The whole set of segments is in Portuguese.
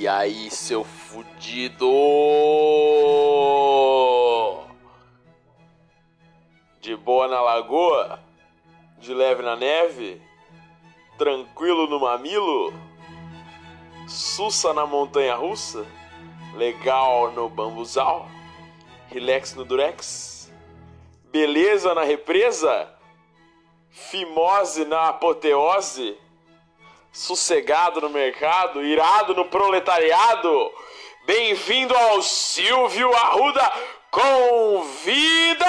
E aí, seu fudido? De boa na lagoa? De leve na neve? Tranquilo no mamilo? Sussa na montanha russa? Legal no bambuzal? Relax no durex? Beleza na represa? Fimose na apoteose? Sossegado no mercado, irado no proletariado. Bem-vindo ao Silvio Arruda Convida!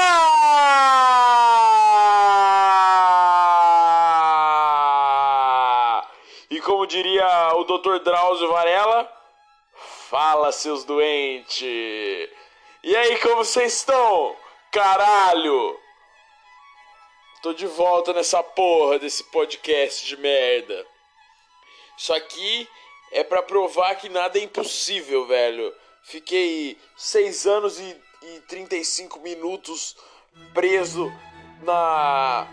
E como diria o Dr. Drauzio Varela, fala seus doentes. E aí, como vocês estão? Caralho! Tô de volta nessa porra desse podcast de merda. Isso aqui é para provar que nada é impossível, velho. Fiquei 6 anos e, e 35 minutos preso na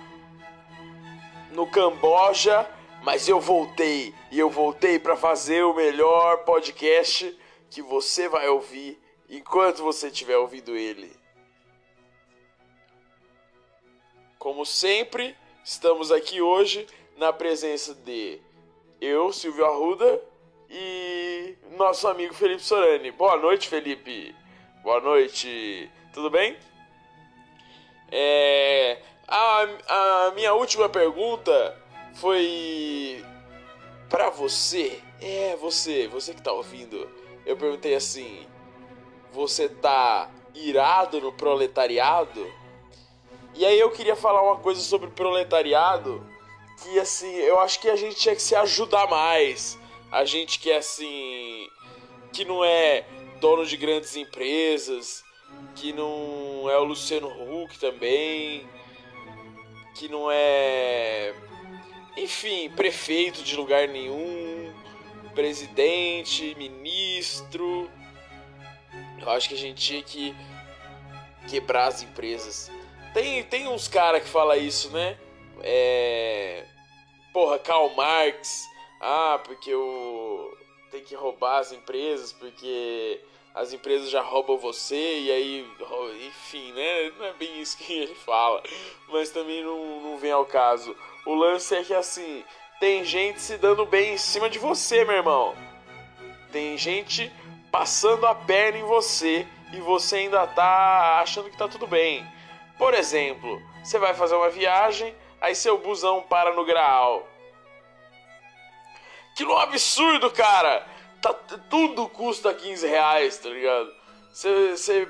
no Camboja, mas eu voltei e eu voltei para fazer o melhor podcast que você vai ouvir enquanto você estiver ouvindo ele. Como sempre, estamos aqui hoje na presença de eu, Silvio Arruda e nosso amigo Felipe Sorani. Boa noite, Felipe. Boa noite. Tudo bem? É, a, a minha última pergunta foi para você. É, você, você que tá ouvindo. Eu perguntei assim: Você tá irado no proletariado? E aí eu queria falar uma coisa sobre proletariado que assim, eu acho que a gente tinha que se ajudar mais. A gente que é assim, que não é dono de grandes empresas, que não é o Luciano Huck também, que não é, enfim, prefeito de lugar nenhum, presidente, ministro. Eu acho que a gente tinha que quebrar as empresas. Tem, tem uns caras que fala isso, né? É. Porra, Karl Marx. Ah, porque o. Tem que roubar as empresas, porque as empresas já roubam você, e aí. Enfim, né? Não é bem isso que ele fala. Mas também não, não vem ao caso. O lance é que assim. Tem gente se dando bem em cima de você, meu irmão. Tem gente passando a perna em você e você ainda tá achando que tá tudo bem. Por exemplo, você vai fazer uma viagem, Aí seu busão para no Graal. Que um absurdo, cara! Tá, tudo custa 15 reais, tá ligado? Você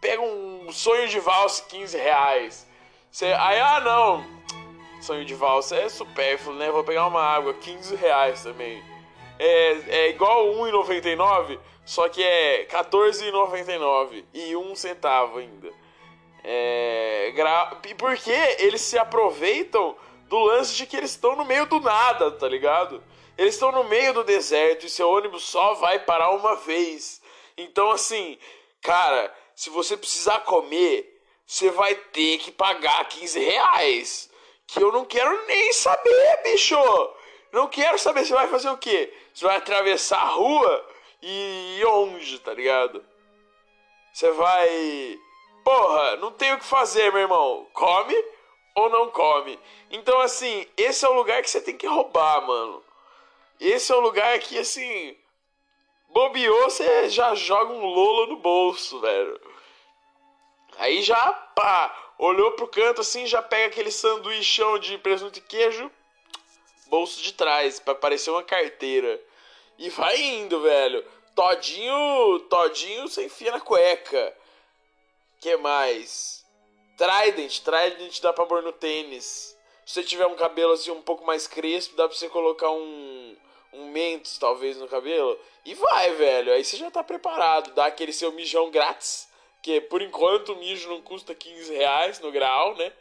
pega um sonho de valsa 15 reais. Cê, aí, ah não, sonho de valsa é supérfluo, né? Vou pegar uma água, 15 reais também. É, é igual 1,99, só que é 14,99 e 1 centavo ainda. É, gra... Porque eles se aproveitam do lance de que eles estão no meio do nada, tá ligado? Eles estão no meio do deserto e seu ônibus só vai parar uma vez. Então, assim, cara, se você precisar comer, você vai ter que pagar 15 reais. Que eu não quero nem saber, bicho! Não quero saber. Você vai fazer o quê? Você vai atravessar a rua e onde, tá ligado? Você vai Porra, não tem o que fazer, meu irmão. Come ou não come. Então, assim, esse é o lugar que você tem que roubar, mano. Esse é o lugar que, assim, bobeou, você já joga um lolo no bolso, velho. Aí já, pá, olhou pro canto assim, já pega aquele sanduíchão de presunto e queijo, bolso de trás, para parecer uma carteira. E vai indo, velho. Todinho, todinho você enfia na cueca que mais? Trident, Trident dá pra pôr no tênis. Se você tiver um cabelo assim um pouco mais crespo, dá pra você colocar um um Mentos talvez no cabelo e vai, velho. Aí você já tá preparado, dá aquele seu mijão grátis, que por enquanto o mijo não custa 15 reais no grau, né?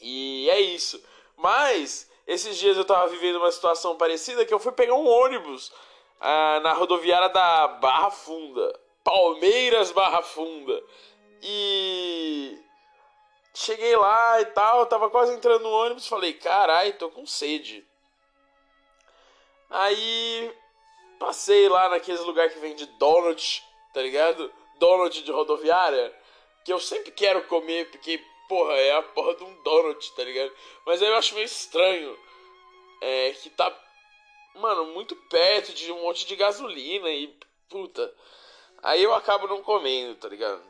E é isso. Mas esses dias eu tava vivendo uma situação parecida que eu fui pegar um ônibus ah, na rodoviária da Barra Funda. Palmeiras Barra Funda. E cheguei lá e tal, tava quase entrando no ônibus, falei, carai, tô com sede. Aí passei lá naqueles lugares que vende donut, tá ligado? Donut de rodoviária, que eu sempre quero comer, porque, porra, é a porra de um donut, tá ligado? Mas aí eu acho meio estranho, é, que tá, mano, muito perto de um monte de gasolina e, puta, aí eu acabo não comendo, tá ligado?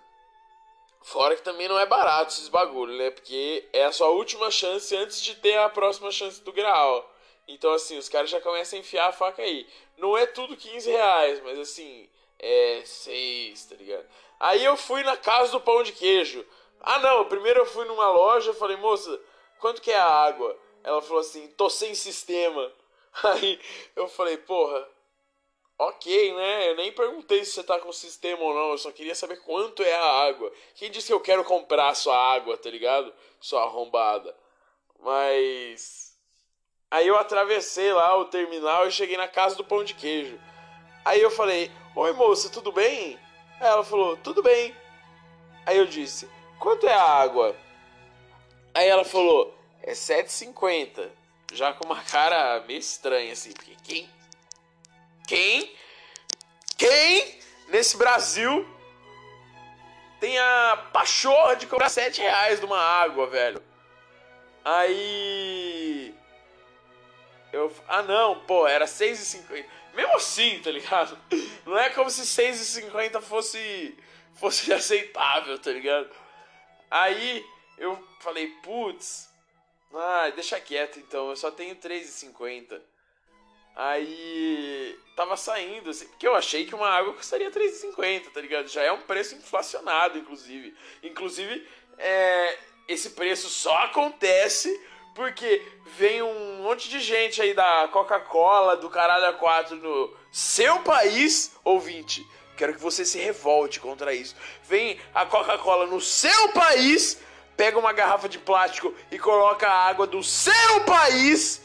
Fora que também não é barato esses bagulho, né? Porque é a sua última chance antes de ter a próxima chance do grau. Então, assim, os caras já começam a enfiar a faca aí. Não é tudo 15 reais, mas assim, é 6, tá ligado? Aí eu fui na casa do pão de queijo. Ah, não, primeiro eu fui numa loja, falei, moça, quanto que é a água? Ela falou assim, tô sem sistema. Aí eu falei, porra, Ok, né? Eu nem perguntei se você tá com sistema ou não. Eu só queria saber quanto é a água. Quem disse que eu quero comprar sua água, tá ligado? Sua arrombada. Mas. Aí eu atravessei lá o terminal e cheguei na casa do pão de queijo. Aí eu falei: Oi moça, tudo bem? Aí ela falou: Tudo bem. Aí eu disse: Quanto é a água? Aí ela falou: É 7,50. Já com uma cara meio estranha assim, porque quem quem, quem nesse Brasil tem a pachorra de cobrar 7 reais numa água, velho? Aí. Eu. Ah, não, pô, era 6,50. Mesmo assim, tá ligado? Não é como se 6,50 fosse. fosse aceitável, tá ligado? Aí eu falei, putz. Ah, deixa quieto então, eu só tenho 3,50. Aí tava saindo, assim, porque eu achei que uma água custaria 3,50, tá ligado? Já é um preço inflacionado, inclusive. Inclusive, é, esse preço só acontece porque vem um monte de gente aí da Coca-Cola, do caralho A4 no seu país, ouvinte. Quero que você se revolte contra isso. Vem a Coca-Cola no seu país, pega uma garrafa de plástico e coloca a água do seu país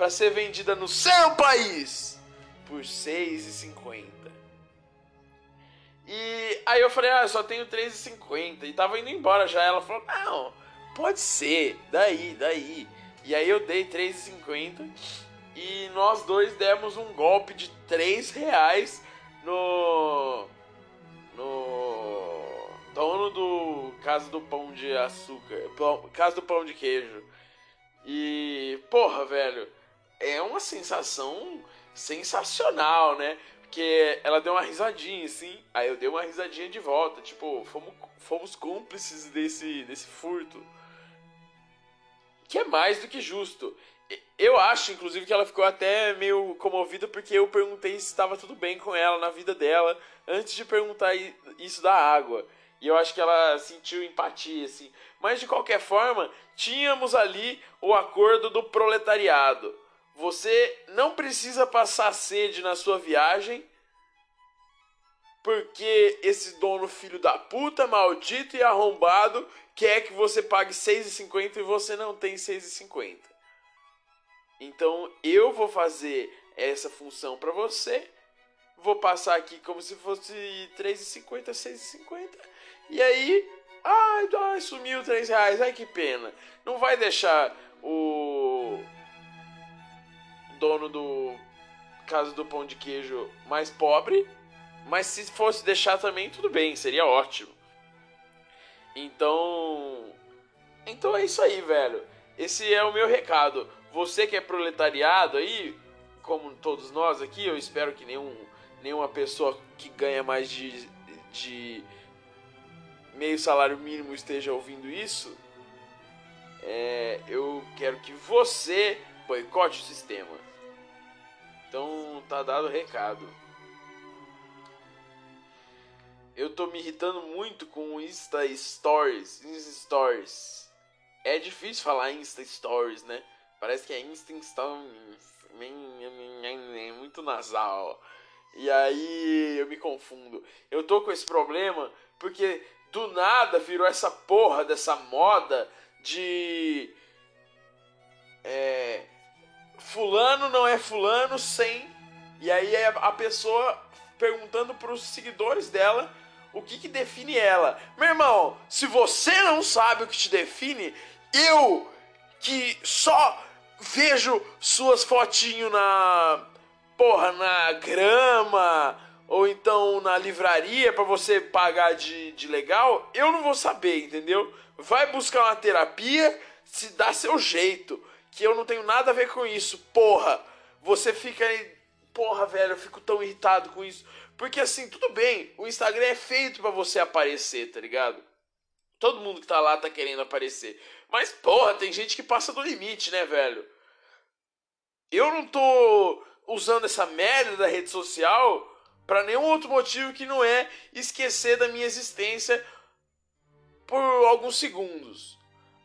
para ser vendida no seu país por 6,50. E aí eu falei, ah, eu só tenho 3,50 e tava indo embora já. Ela falou, não, pode ser, daí, daí. E aí eu dei 3,50 e nós dois demos um golpe de 3 reais no. no. dono do Casa do Pão de Açúcar, Casa do Pão de Queijo. E, porra, velho é uma sensação sensacional, né? Porque ela deu uma risadinha, assim, aí eu dei uma risadinha de volta, tipo, fomos, fomos cúmplices desse, desse furto. Que é mais do que justo. Eu acho, inclusive, que ela ficou até meio comovida porque eu perguntei se estava tudo bem com ela na vida dela antes de perguntar isso da água. E eu acho que ela sentiu empatia, assim. Mas de qualquer forma, tínhamos ali o acordo do proletariado. Você não precisa passar sede na sua viagem, porque esse dono filho da puta, maldito e arrombado, quer que você pague 6,50 e você não tem 6,50. Então eu vou fazer essa função para você. Vou passar aqui como se fosse 3,50, 6,50. E aí, ai, ai, sumiu 3 reais, ai que pena. Não vai deixar o dono do caso do pão de queijo mais pobre, mas se fosse deixar também tudo bem, seria ótimo. Então, então é isso aí, velho. Esse é o meu recado. Você que é proletariado aí, como todos nós aqui, eu espero que nenhum, nenhuma pessoa que ganha mais de, de meio salário mínimo esteja ouvindo isso. É, eu quero que você boicote o sistema. Então tá dado o recado. Eu tô me irritando muito com Insta Stories. Insta Stories. É difícil falar Insta Stories, né? Parece que é Insta Stories. Muito nasal. E aí eu me confundo. Eu tô com esse problema porque do nada virou essa porra dessa moda de. É fulano não é fulano sem. E aí é a pessoa perguntando para os seguidores dela o que, que define ela. Meu irmão, se você não sabe o que te define, eu que só vejo suas fotinhos na porra, na grama ou então na livraria para você pagar de, de legal, eu não vou saber, entendeu? Vai buscar uma terapia, se dá seu jeito, que eu não tenho nada a ver com isso, porra. Você fica aí, porra, velho, eu fico tão irritado com isso. Porque assim, tudo bem, o Instagram é feito para você aparecer, tá ligado? Todo mundo que tá lá tá querendo aparecer. Mas, porra, tem gente que passa do limite, né, velho? Eu não tô usando essa merda da rede social para nenhum outro motivo que não é esquecer da minha existência por alguns segundos.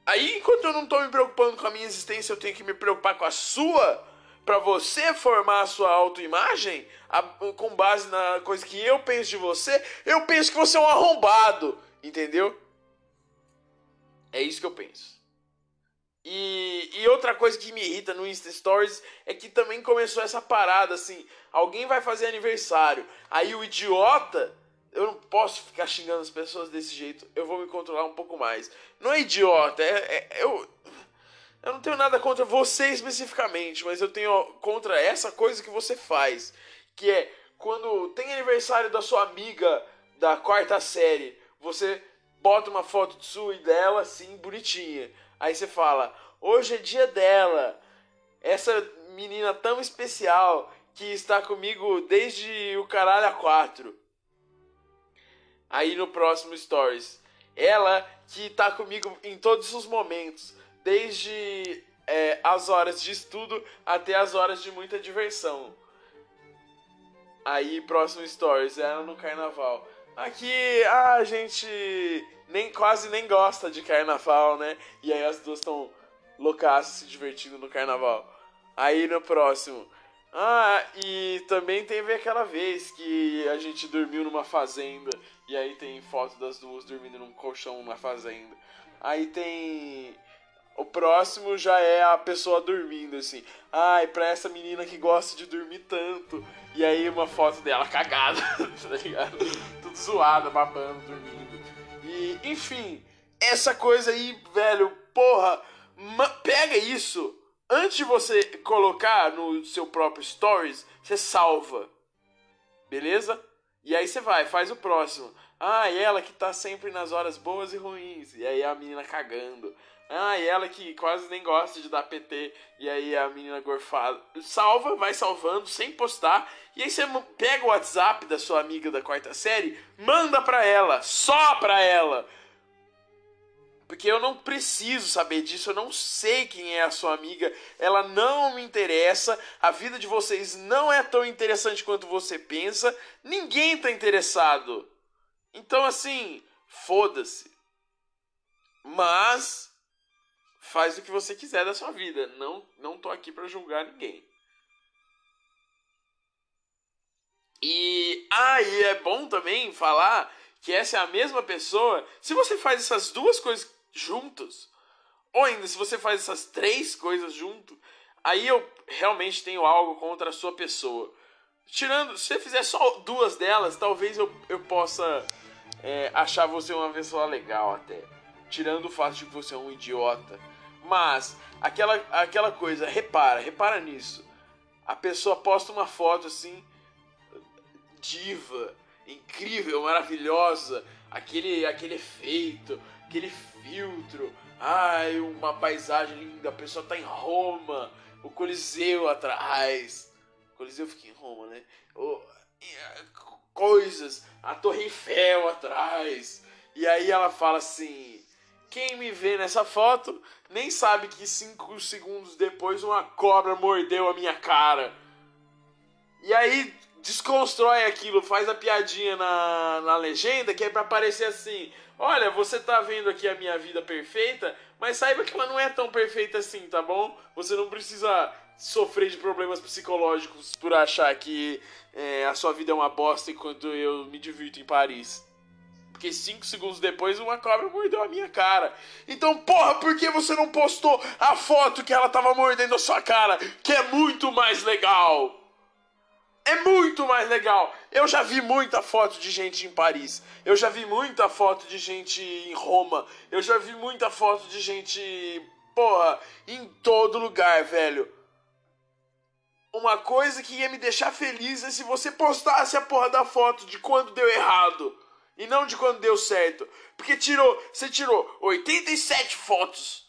Aí, enquanto eu não tô me preocupando com a minha existência, eu tenho que me preocupar com a sua, para você formar a sua autoimagem com base na coisa que eu penso de você, eu penso que você é um arrombado, entendeu? É isso que eu penso. E, e, outra coisa que me irrita no Insta Stories é que também começou essa parada assim: alguém vai fazer aniversário, aí o idiota. Eu não posso ficar xingando as pessoas desse jeito, eu vou me controlar um pouco mais. Não é idiota, é, é eu. Eu não tenho nada contra você especificamente, mas eu tenho contra essa coisa que você faz. Que é quando tem aniversário da sua amiga da quarta série, você bota uma foto de sua e dela assim, bonitinha. Aí você fala: hoje é dia dela, essa menina tão especial que está comigo desde o caralho a quatro. Aí no próximo stories, ela que está comigo em todos os momentos, desde é, as horas de estudo até as horas de muita diversão. Aí próximo stories, ela no carnaval. Aqui a gente nem quase nem gosta de carnaval, né? E aí as duas estão loucas se divertindo no carnaval. Aí no próximo. Ah, e também teve aquela vez que a gente dormiu numa fazenda. E aí tem foto das duas dormindo num colchão na fazenda. Aí tem. O próximo já é a pessoa dormindo, assim. Ai, pra essa menina que gosta de dormir tanto. E aí uma foto dela cagada, tá ligado? Tudo zoada, babando, dormindo. E, enfim, essa coisa aí, velho, porra, pega isso. Antes de você colocar no seu próprio stories, você salva. Beleza? E aí você vai, faz o próximo. Ah, e ela que tá sempre nas horas boas e ruins. E aí a menina cagando. Ah, e ela que quase nem gosta de dar PT. E aí a menina gorfada. Salva, vai salvando, sem postar. E aí você pega o WhatsApp da sua amiga da quarta série, manda pra ela, só pra ela. Porque eu não preciso saber disso, eu não sei quem é a sua amiga, ela não me interessa, a vida de vocês não é tão interessante quanto você pensa, ninguém tá interessado. Então, assim, foda-se. Mas faz o que você quiser da sua vida. Não, não tô aqui para julgar ninguém. E ah, é bom também falar que essa é a mesma pessoa. Se você faz essas duas coisas juntos, ou ainda se você faz essas três coisas junto, aí eu realmente tenho algo contra a sua pessoa. Tirando, se você fizer só duas delas, talvez eu, eu possa é, achar você uma pessoa legal até. Tirando o fato de que você é um idiota. Mas, aquela, aquela coisa, repara, repara nisso. A pessoa posta uma foto assim, diva, incrível, maravilhosa, aquele, aquele efeito, aquele filtro, ai, uma paisagem linda, a pessoa tá em Roma, o Coliseu atrás. O Coliseu fica em Roma, né? O, coisas, a Torre Eiffel atrás. E aí ela fala assim: quem me vê nessa foto nem sabe que cinco segundos depois uma cobra mordeu a minha cara. E aí desconstrói aquilo, faz a piadinha na, na legenda que é pra parecer assim: olha, você tá vendo aqui a minha vida perfeita, mas saiba que ela não é tão perfeita assim, tá bom? Você não precisa sofrer de problemas psicológicos por achar que é, a sua vida é uma bosta enquanto eu me divirto em Paris. Porque cinco segundos depois uma cobra mordeu a minha cara. Então, porra, por que você não postou a foto que ela tava mordendo a sua cara? Que é muito mais legal. É muito mais legal. Eu já vi muita foto de gente em Paris. Eu já vi muita foto de gente em Roma. Eu já vi muita foto de gente, porra, em todo lugar, velho. uma coisa que ia me deixar feliz é se você postasse a porra da foto de quando deu errado e não de quando deu certo. Porque tirou, você tirou 87 fotos.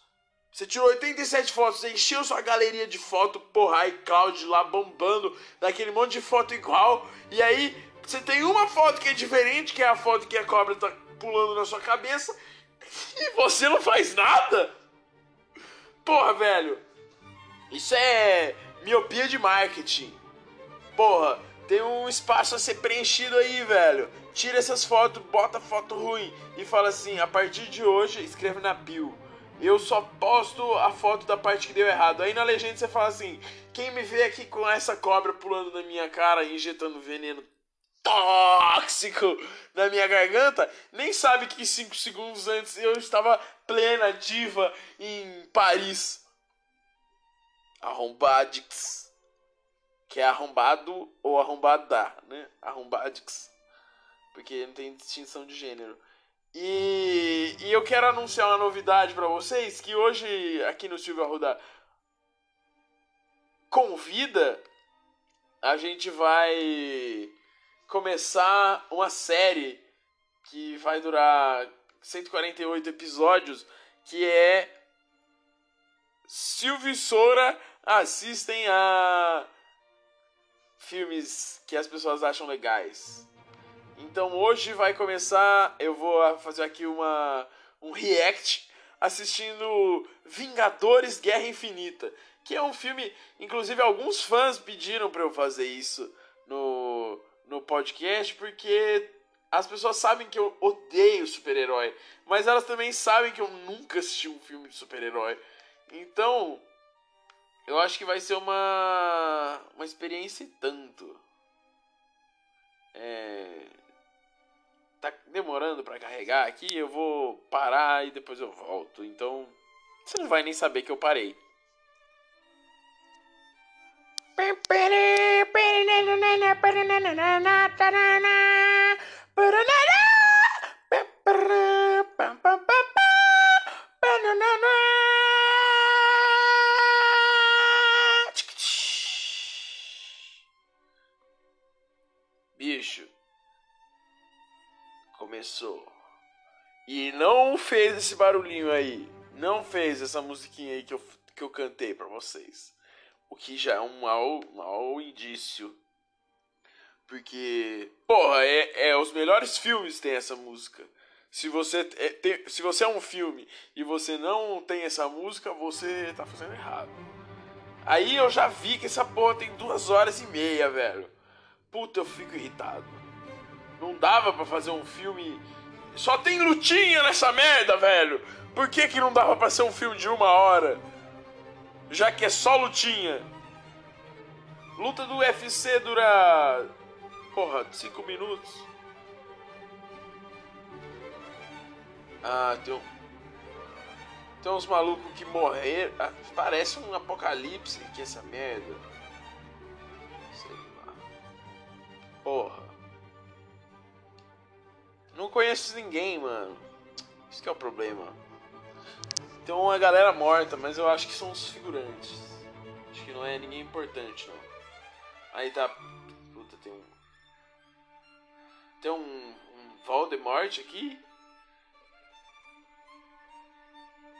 Você tirou 87 fotos, você encheu sua galeria de foto, porra, iCloud lá bombando, daquele monte de foto igual. E aí, você tem uma foto que é diferente, que é a foto que a cobra tá pulando na sua cabeça, e você não faz nada? Porra, velho. Isso é miopia de marketing. Porra, tem um espaço a ser preenchido aí, velho. Tira essas fotos, bota foto ruim e fala assim: a partir de hoje, escreve na bio. Eu só posto a foto da parte que deu errado. Aí na legenda você fala assim: quem me vê aqui com essa cobra pulando na minha cara e injetando veneno tóxico na minha garganta, nem sabe que 5 segundos antes eu estava plena diva em Paris. Arrombadix. Que é arrombado ou arrombada, né? Arrombadix. Porque não tem distinção de gênero. E, e eu quero anunciar uma novidade para vocês, que hoje aqui no Silvio Arruda convida, a gente vai começar uma série que vai durar 148 episódios, que é Silvio e Sora assistem a filmes que as pessoas acham legais. Então hoje vai começar, eu vou fazer aqui uma um react assistindo Vingadores Guerra Infinita, que é um filme, inclusive alguns fãs pediram para eu fazer isso no no podcast porque as pessoas sabem que eu odeio super-herói, mas elas também sabem que eu nunca assisti um filme de super-herói. Então, eu acho que vai ser uma uma experiência tanto. É tá demorando para carregar aqui, eu vou parar e depois eu volto. Então, você não vai nem saber que eu parei. Começou e não fez esse barulhinho aí, não fez essa musiquinha aí que eu, que eu cantei para vocês. O que já é um mau, mau indício. Porque, porra, é, é os melhores filmes tem essa música. Se você, é, tem, se você é um filme e você não tem essa música, você tá fazendo errado. Aí eu já vi que essa porra tem duas horas e meia, velho. Puta, eu fico irritado. Não dava para fazer um filme. Só tem lutinha nessa merda, velho. Por que, que não dava pra ser um filme de uma hora? Já que é só lutinha. Luta do UFC dura. Porra, 5 minutos. Ah, tem um. Tem uns malucos que morreram. Ah, parece um apocalipse aqui essa merda. Sei lá. Porra. Não conheço ninguém, mano. Isso que é o problema. Tem uma galera morta, mas eu acho que são os figurantes. Acho que não é ninguém importante, não. Aí tá. Puta, tem um. Tem um, um Voldemort aqui.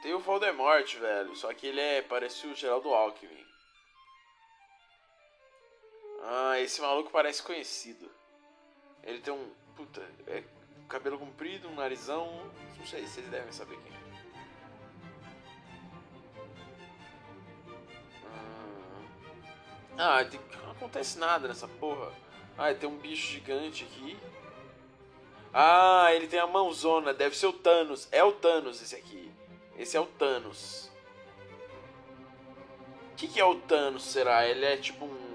Tem o Voldemort, velho. Só que ele é. Parece o Geraldo Alckmin. Ah, esse maluco parece conhecido. Ele tem um. Puta, é cabelo comprido, um narizão. Não sei se vocês devem saber quem é. Ah, tem... não acontece nada nessa porra. Ah, tem um bicho gigante aqui. Ah, ele tem a mãozona. Deve ser o Thanos. É o Thanos esse aqui. Esse é o Thanos. O que, que é o Thanos, será? Ele é tipo. Um,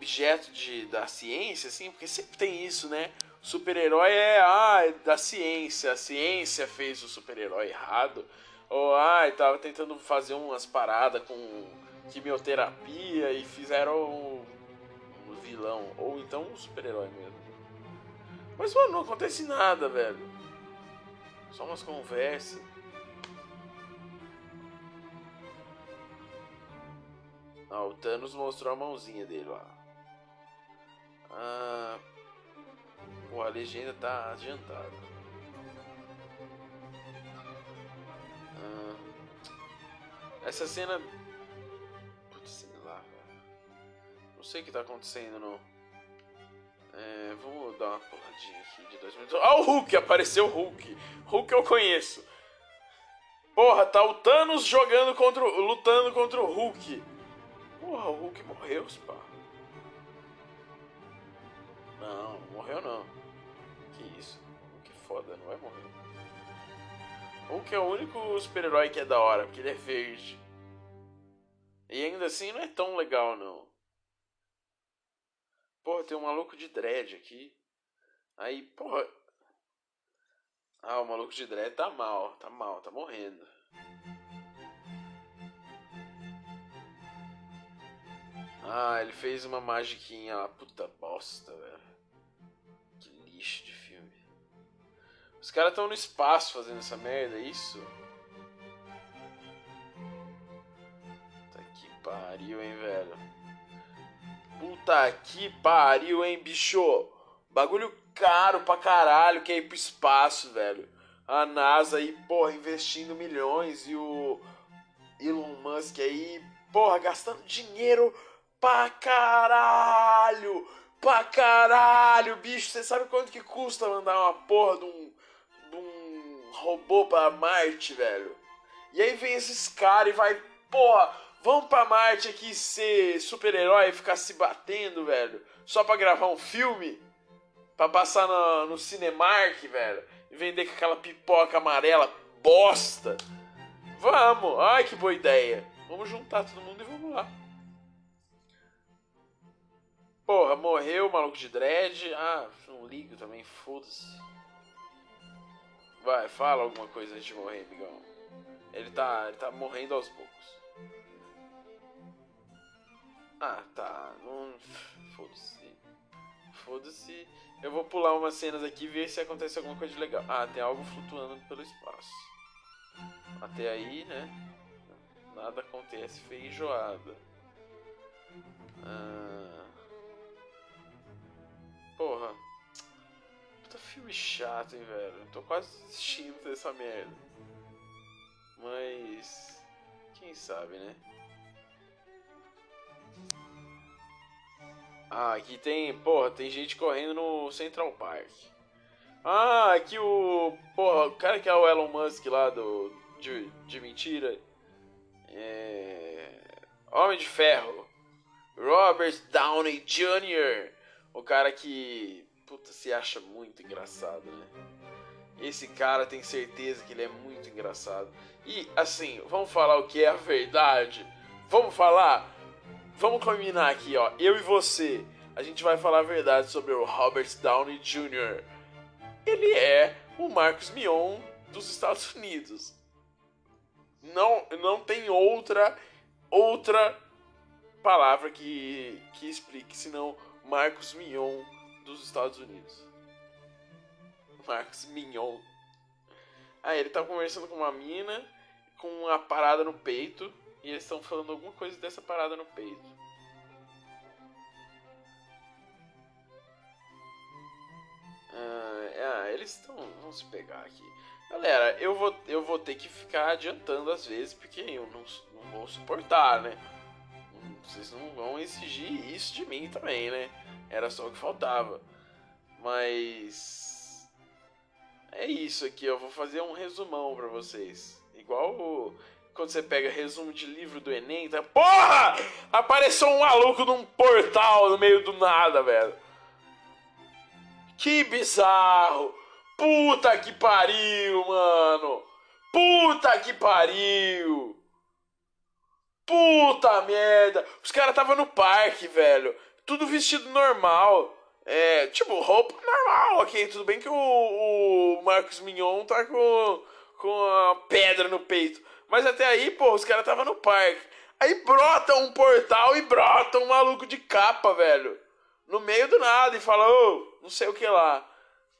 objeto de, da ciência, assim? Porque sempre tem isso, né? super-herói é, ah, é da ciência. A ciência fez o super-herói errado. Ou, ai, tava tentando fazer umas paradas com quimioterapia e fizeram um vilão. Ou então um super-herói mesmo. Mas, mano, não acontece nada, velho. Só umas conversas. Ah, o Thanos mostrou a mãozinha dele lá. Ah, pô, a legenda tá adiantada. Ah, essa cena. Putz, sei lá, velho. Não sei o que tá acontecendo, não. É, vamos dar uma puladinha aqui de dois minutos. Ah, o Hulk! Apareceu o Hulk! Hulk eu conheço. Porra, tá o Thanos jogando contra. lutando contra o Hulk. Porra, o Hulk morreu, pá. Não, morreu não. Que isso? Que foda, não vai morrer. O Hulk é o único super-herói que é da hora, porque ele é verde. E ainda assim não é tão legal, não. Porra, tem um maluco de dread aqui. Aí, porra. Ah, o maluco de dread tá mal, tá mal, tá morrendo. Ah, ele fez uma magiquinha lá. Puta bosta, velho. Lixo de filme. Os caras estão no espaço fazendo essa merda, é isso? Puta que pariu, hein, velho. Puta que pariu, hein, bicho. Bagulho caro pra caralho que é ir pro espaço, velho. A NASA aí, porra, investindo milhões e o Elon Musk aí, porra, gastando dinheiro pra caralho! Pra caralho, bicho! Você sabe quanto que custa mandar uma porra de um, de um robô pra Marte, velho? E aí vem esses caras e vai, porra, vamos pra Marte aqui ser super-herói e ficar se batendo, velho? Só pra gravar um filme? Pra passar no, no Cinemark, velho? E vender com aquela pipoca amarela bosta? Vamos! Ai, que boa ideia! Vamos juntar todo mundo e Porra, morreu o maluco de dread. Ah, não ligo também, foda-se. Vai, fala alguma coisa antes de morrer, amigão. Ele tá, ele tá morrendo aos poucos. Ah, tá. Não... Foda-se. Foda-se. Eu vou pular umas cenas aqui e ver se acontece alguma coisa legal. Ah, tem algo flutuando pelo espaço. Até aí, né? Nada acontece feijoada. Ah... Porra. Puta filme chato, hein, velho. Tô quase desistindo dessa merda. Mas. Quem sabe, né? Ah, aqui tem. Porra, tem gente correndo no Central Park. Ah, aqui o. Porra, o cara que é o Elon Musk lá do. De, de mentira. É. Homem de Ferro. Robert Downey Jr. O cara que, puta, se acha muito engraçado, né? Esse cara tem certeza que ele é muito engraçado. E, assim, vamos falar o que é a verdade? Vamos falar? Vamos combinar aqui, ó. Eu e você, a gente vai falar a verdade sobre o Robert Downey Jr. Ele é o Marcos Mion dos Estados Unidos. Não, não tem outra outra palavra que, que explique, senão Marcos Mignon dos Estados Unidos. Marcos Mignon. Ah, ele tá conversando com uma mina com uma parada no peito e eles estão falando alguma coisa dessa parada no peito. Ah, é, eles estão. vão se pegar aqui. Galera, eu vou, eu vou ter que ficar adiantando às vezes porque eu não, não vou suportar, né? Vocês não vão exigir isso de mim também, né? Era só o que faltava. Mas. É isso aqui, eu vou fazer um resumão para vocês. Igual o... quando você pega resumo de livro do Enem, tá. Porra! Apareceu um maluco num portal no meio do nada, velho. Que bizarro! Puta que pariu, mano! Puta que pariu! Puta merda! Os caras tava no parque, velho. Tudo vestido normal. É, tipo, roupa normal, ok. Tudo bem que o, o Marcos Mignon tá com, com a pedra no peito. Mas até aí, pô, os caras tava no parque. Aí brota um portal e brota um maluco de capa, velho. No meio do nada e fala, ô, oh, não sei o que lá.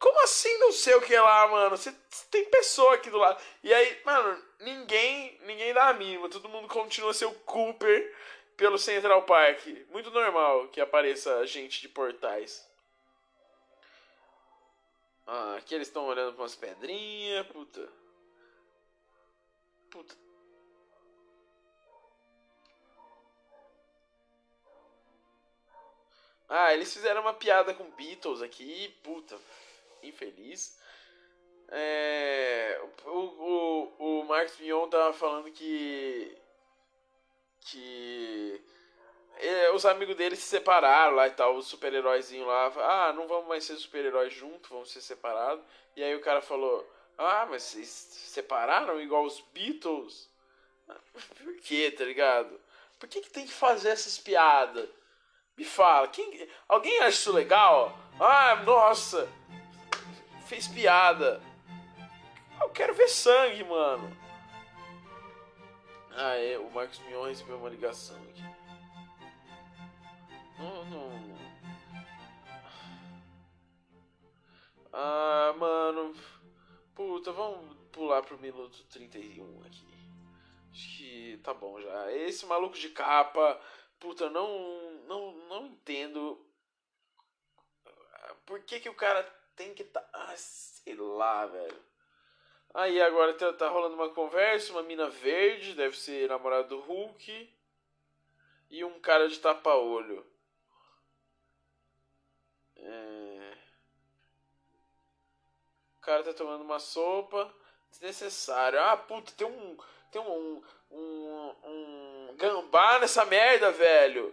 Como assim não sei o que lá, mano? Você tem pessoa aqui do lado. E aí, mano, ninguém, ninguém dá a mínima. Todo mundo continua o Cooper pelo Central Park. Muito normal que apareça gente de portais. Ah, aqui eles estão olhando pra umas pedrinhas, puta. Puta. Ah, eles fizeram uma piada com Beatles aqui, puta. Infeliz. É, o, o, o Marcos Mion tava falando que. Que. É, os amigos dele se separaram lá e tal, os super-heróizinhos lá. Ah, não vamos mais ser super-heróis juntos, vamos ser separados. E aí o cara falou: Ah, mas vocês se separaram igual os Beatles? Por que, tá ligado? Por que, que tem que fazer essas piadas? Me fala, quem, alguém acha isso legal? Ah, nossa, fez piada. Eu quero ver sangue, mano. Ah, é, o Marcos Mion recebeu uma ligação aqui. Não, não. Ah, mano. Puta, vamos pular pro minuto 31 aqui. Acho que tá bom já. Esse maluco de capa. Puta, não. Não, não entendo. Por que, que o cara tem que tá. Ah, sei lá, velho. Aí agora tá, tá rolando uma conversa, uma mina verde, deve ser namorado do Hulk. E um cara de tapa-olho. É... O cara tá tomando uma sopa. Desnecessário. Ah, puta, tem um. Tem um. Um. Um gambá nessa merda, velho.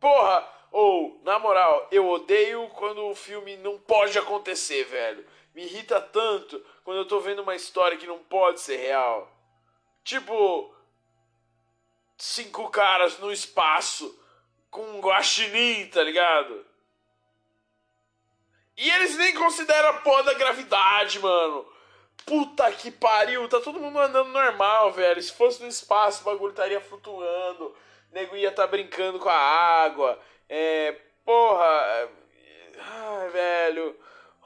Porra! Ou, na moral, eu odeio quando o filme não pode acontecer, velho. Me irrita tanto quando eu tô vendo uma história que não pode ser real. Tipo, cinco caras no espaço com um guaxinim, tá ligado? E eles nem consideram a porra da gravidade, mano. Puta que pariu, tá todo mundo andando normal, velho. Se fosse no espaço, o bagulho estaria flutuando. O nego ia tá brincando com a água. É. Porra. Ai, velho.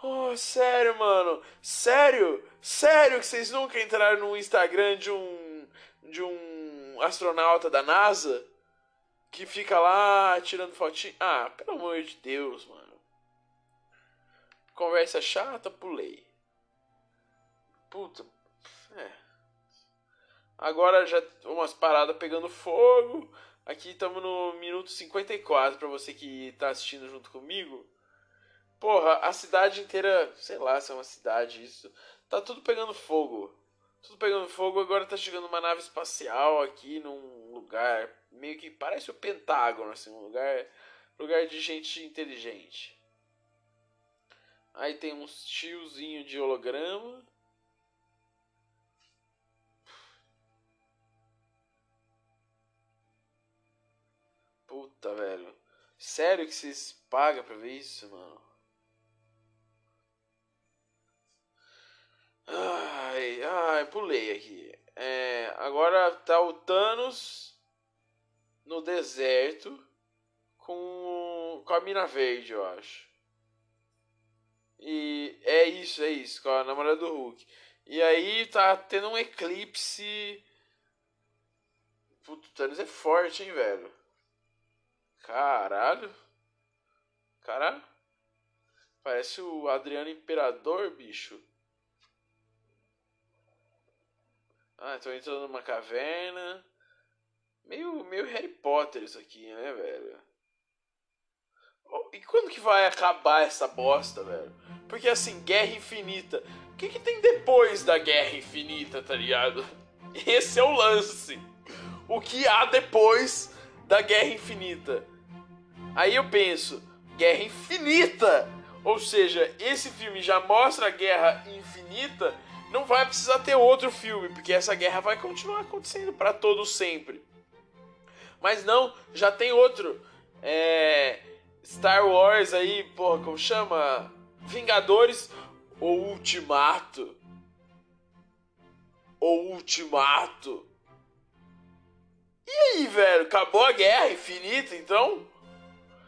Oh, sério, mano. Sério? Sério que vocês nunca entraram no Instagram de um. de um astronauta da NASA? Que fica lá tirando fotinho. Ah, pelo amor de Deus, mano. Conversa chata, pulei. Puta. É. Agora já umas paradas pegando fogo. Aqui estamos no minuto 54 para você que tá assistindo junto comigo. Porra, a cidade inteira, sei lá se é uma cidade isso, tá tudo pegando fogo. Tudo pegando fogo, agora tá chegando uma nave espacial aqui num lugar meio que parece o Pentágono, assim, um lugar, lugar de gente inteligente. Aí tem uns tiozinho de holograma. Puta, velho. Sério que vocês pagam pra ver isso, mano? Ai, ai, pulei aqui. É, agora tá o Thanos no deserto com, com a mina verde, eu acho. E é isso, é isso, com a namorada do Hulk. E aí tá tendo um eclipse. Puto, o Thanos é forte, hein, velho. Caralho. Caralho. Parece o Adriano Imperador, bicho. Ah, tô entrando numa caverna. Meio, meio Harry Potter isso aqui, né, velho? E quando que vai acabar essa bosta, velho? Porque assim, Guerra Infinita. O que, que tem depois da Guerra Infinita, tá ligado? Esse é o lance. O que há depois da Guerra Infinita? Aí eu penso, Guerra Infinita! Ou seja, esse filme já mostra a Guerra Infinita não vai precisar ter outro filme, porque essa guerra vai continuar acontecendo para todos sempre. Mas não, já tem outro. É, Star Wars aí, porra, como chama? Vingadores ou Ultimato. O Ultimato. E aí, velho? Acabou a guerra infinita, então?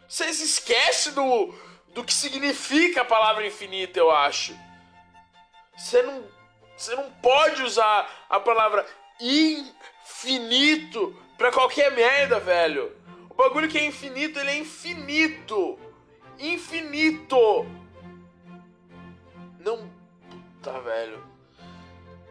Vocês esquecem do, do que significa a palavra infinita, eu acho. Você não você não pode usar a palavra infinito para qualquer merda, velho. O bagulho que é infinito, ele é infinito. Infinito. Não. Tá, velho.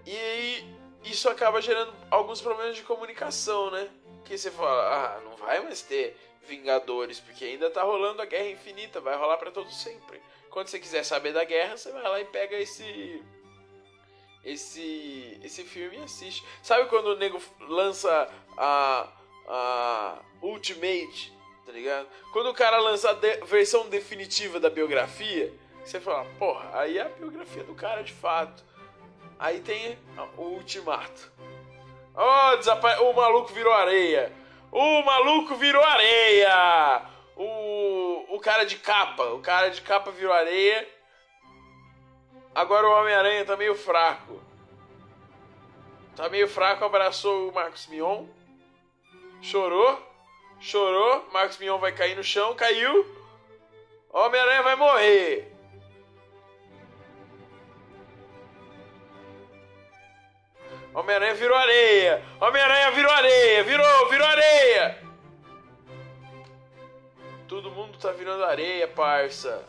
E aí, isso acaba gerando alguns problemas de comunicação, né? Que você fala, ah, não vai mais ter Vingadores, porque ainda tá rolando a Guerra Infinita, vai rolar para todo sempre. Quando você quiser saber da guerra, você vai lá e pega esse esse esse filme e assiste. Sabe quando o nego lança a a Ultimate, tá ligado? Quando o cara lança a de versão definitiva da biografia, você fala, porra, aí é a biografia do cara de fato. Aí tem o Ultimato. Oh, o maluco virou areia. O maluco virou areia! O, o cara de capa. O cara de capa virou areia. Agora o Homem-Aranha tá meio fraco. Tá meio fraco, abraçou o Marcos Mion. Chorou. Chorou. Marcos Mion vai cair no chão. Caiu. Homem-Aranha vai morrer. Homem-Aranha virou areia! Homem-Aranha virou areia! Virou, virou areia! Todo mundo tá virando areia, parça.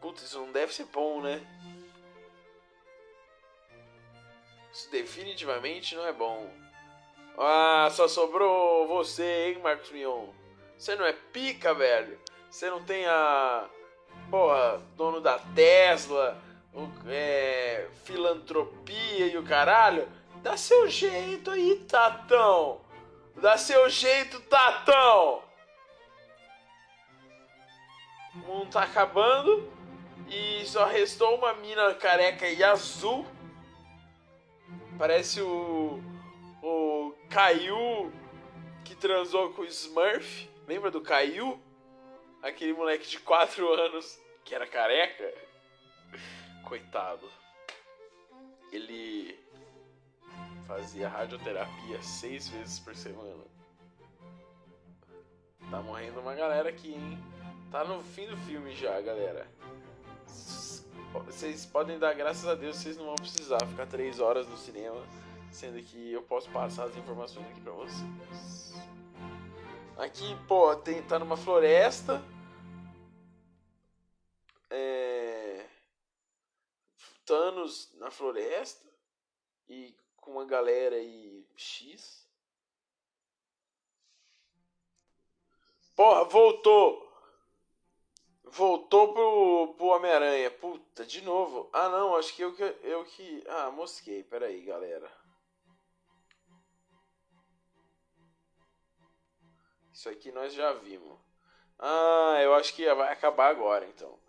Putz, isso não deve ser bom, né? Isso definitivamente não é bom. Ah, só sobrou você, hein, Marcos Mion? Você não é pica, velho? Você não tem a. Porra, dono da Tesla o, é, filantropia e o caralho, dá seu jeito aí, Tatão. Dá seu jeito, Tatão. O mundo tá acabando e só restou uma mina careca e azul. Parece o o Caio que transou com o Smurf. Lembra do Caio? Aquele moleque de 4 anos que era careca coitado. Ele fazia radioterapia seis vezes por semana. Tá morrendo uma galera aqui, hein? Tá no fim do filme já, galera. Vocês podem dar graças a Deus, vocês não vão precisar ficar três horas no cinema, sendo que eu posso passar as informações aqui pra vocês. Aqui, pô, tem, tá numa floresta. Thanos na floresta e com uma galera aí X. Porra, voltou! Voltou pro, pro Homem-Aranha. Puta, de novo. Ah, não, acho que eu que. Eu que. Ah, mosquei. Pera aí, galera. Isso aqui nós já vimos. Ah, eu acho que vai acabar agora, então.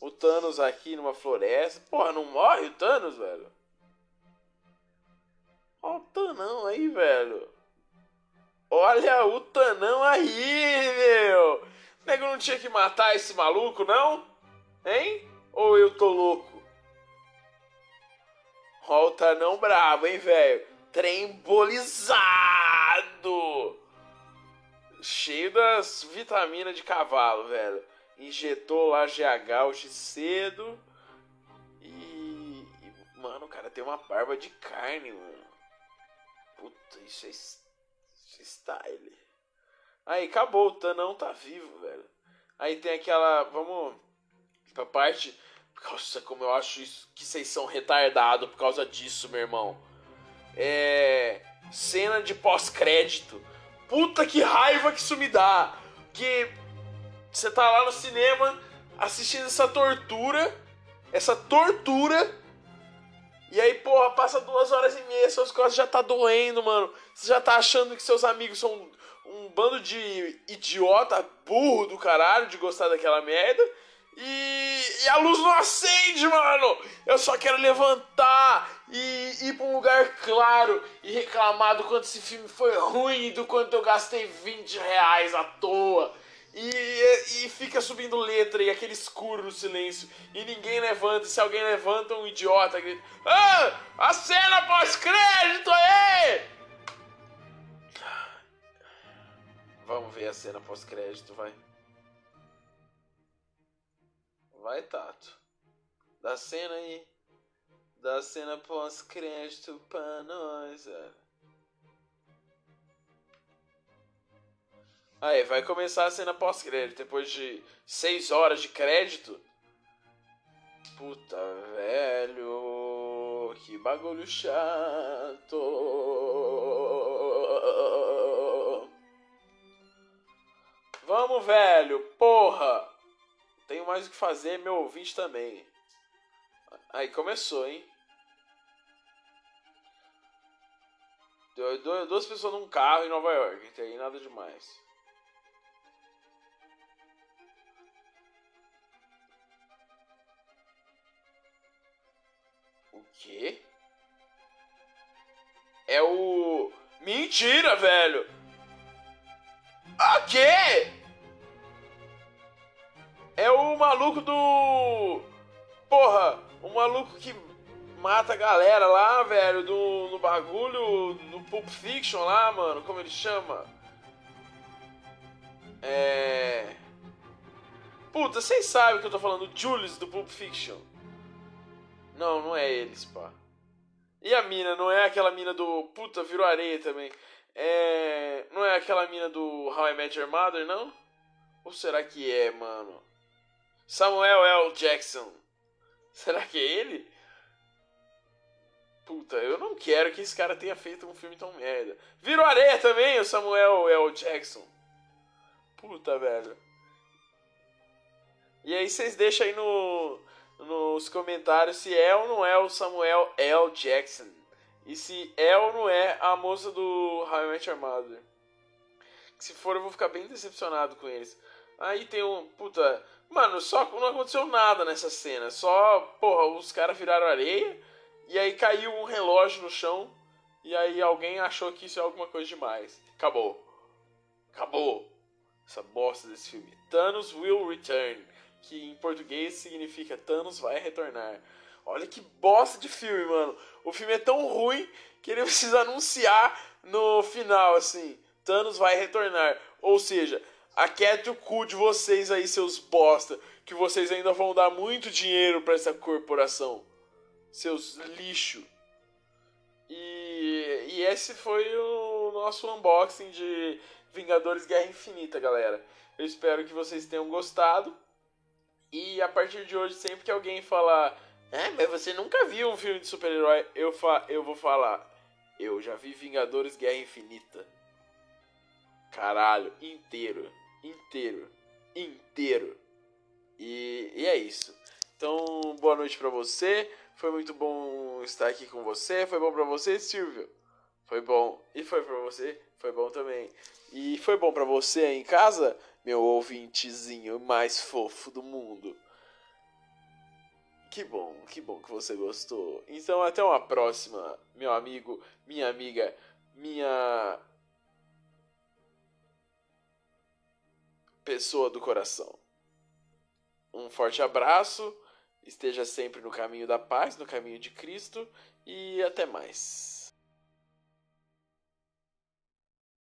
O Thanos aqui numa floresta. Porra, não morre o Thanos, velho? Olha o Tanão aí, velho. Olha o Tanão aí, meu. O nego não tinha que matar esse maluco, não? Hein? Ou eu tô louco? Olha o Tanão brabo, hein, velho? Trembolizado! Cheio das vitaminas de cavalo, velho injetou lá GH hoje cedo. E, e, Mano, o cara tem uma barba de carne, mano. Puta, isso é, isso é style. Aí, acabou, o Tanão tá vivo, velho. Aí tem aquela. Vamos. Pra parte. Nossa, como eu acho isso, que vocês são retardados por causa disso, meu irmão. É. Cena de pós-crédito. Puta que raiva que isso me dá. Que você tá lá no cinema assistindo essa tortura, essa tortura, e aí, porra, passa duas horas e meia, suas costas já tá doendo, mano. Você já tá achando que seus amigos são um, um bando de idiota, burro do caralho, de gostar daquela merda. E, e, a luz não acende, mano! Eu só quero levantar e ir pra um lugar claro e reclamar do quanto esse filme foi ruim, do quanto eu gastei 20 reais à toa. E, e fica subindo letra e aquele escuro no silêncio. E ninguém levanta. E se alguém levanta, um idiota grita: Ah! A cena pós-crédito aí! Vamos ver a cena pós-crédito, vai. Vai, Tato. Dá cena aí. Dá cena pós-crédito pra nós, velho. Aí, vai começar a cena pós-crédito. Depois de 6 horas de crédito. Puta, velho. Que bagulho chato. Vamos, velho. Porra. Tenho mais o que fazer, meu ouvinte também. Aí começou, hein? Duas pessoas num carro em Nova York. Não tem nada demais. O quê? É o. Mentira, velho! A quê? É o maluco do. Porra, o maluco que mata a galera lá, velho, do, no bagulho, no Pulp Fiction lá, mano, como ele chama? É. Puta, vocês sabem que eu tô falando, Julius do Pulp Fiction. Não, não é eles, pá. E a mina, não é aquela mina do. Puta, virou areia também. É. Não é aquela mina do How I Met Your Mother, não? Ou será que é, mano? Samuel L. Jackson. Será que é ele? Puta, eu não quero que esse cara tenha feito um filme tão merda. Virou areia também, o Samuel L. Jackson. Puta, velho. E aí vocês deixam aí no, nos comentários se é ou não é o Samuel L. Jackson. E se é ou não é a moça do How I. Se for, eu vou ficar bem decepcionado com eles. Aí tem um. Puta. Mano, só não aconteceu nada nessa cena. Só, porra, os caras viraram areia. E aí caiu um relógio no chão. E aí alguém achou que isso é alguma coisa demais. Acabou. Acabou. Essa bosta desse filme. Thanos will return que em português significa Thanos vai retornar. Olha que bosta de filme, mano. O filme é tão ruim que ele precisa anunciar no final, assim: Thanos vai retornar. Ou seja, aquete o cu de vocês aí, seus bosta, que vocês ainda vão dar muito dinheiro para essa corporação. Seus lixo. E, e esse foi o nosso unboxing de Vingadores Guerra Infinita, galera. Eu espero que vocês tenham gostado. E a partir de hoje, sempre que alguém falar, é, mas você nunca viu um filme de super-herói, eu, fa eu vou falar, eu já vi Vingadores Guerra Infinita. Caralho, inteiro, inteiro, inteiro. E, e é isso. Então, boa noite pra você. Foi muito bom estar aqui com você. Foi bom pra você, Silvio? Foi bom. E foi pra você? Foi bom também. E foi bom pra você aí em casa? Meu ouvintezinho mais fofo do mundo. Que bom, que bom que você gostou. Então, até uma próxima, meu amigo, minha amiga, minha pessoa do coração. Um forte abraço, esteja sempre no caminho da paz, no caminho de Cristo e até mais.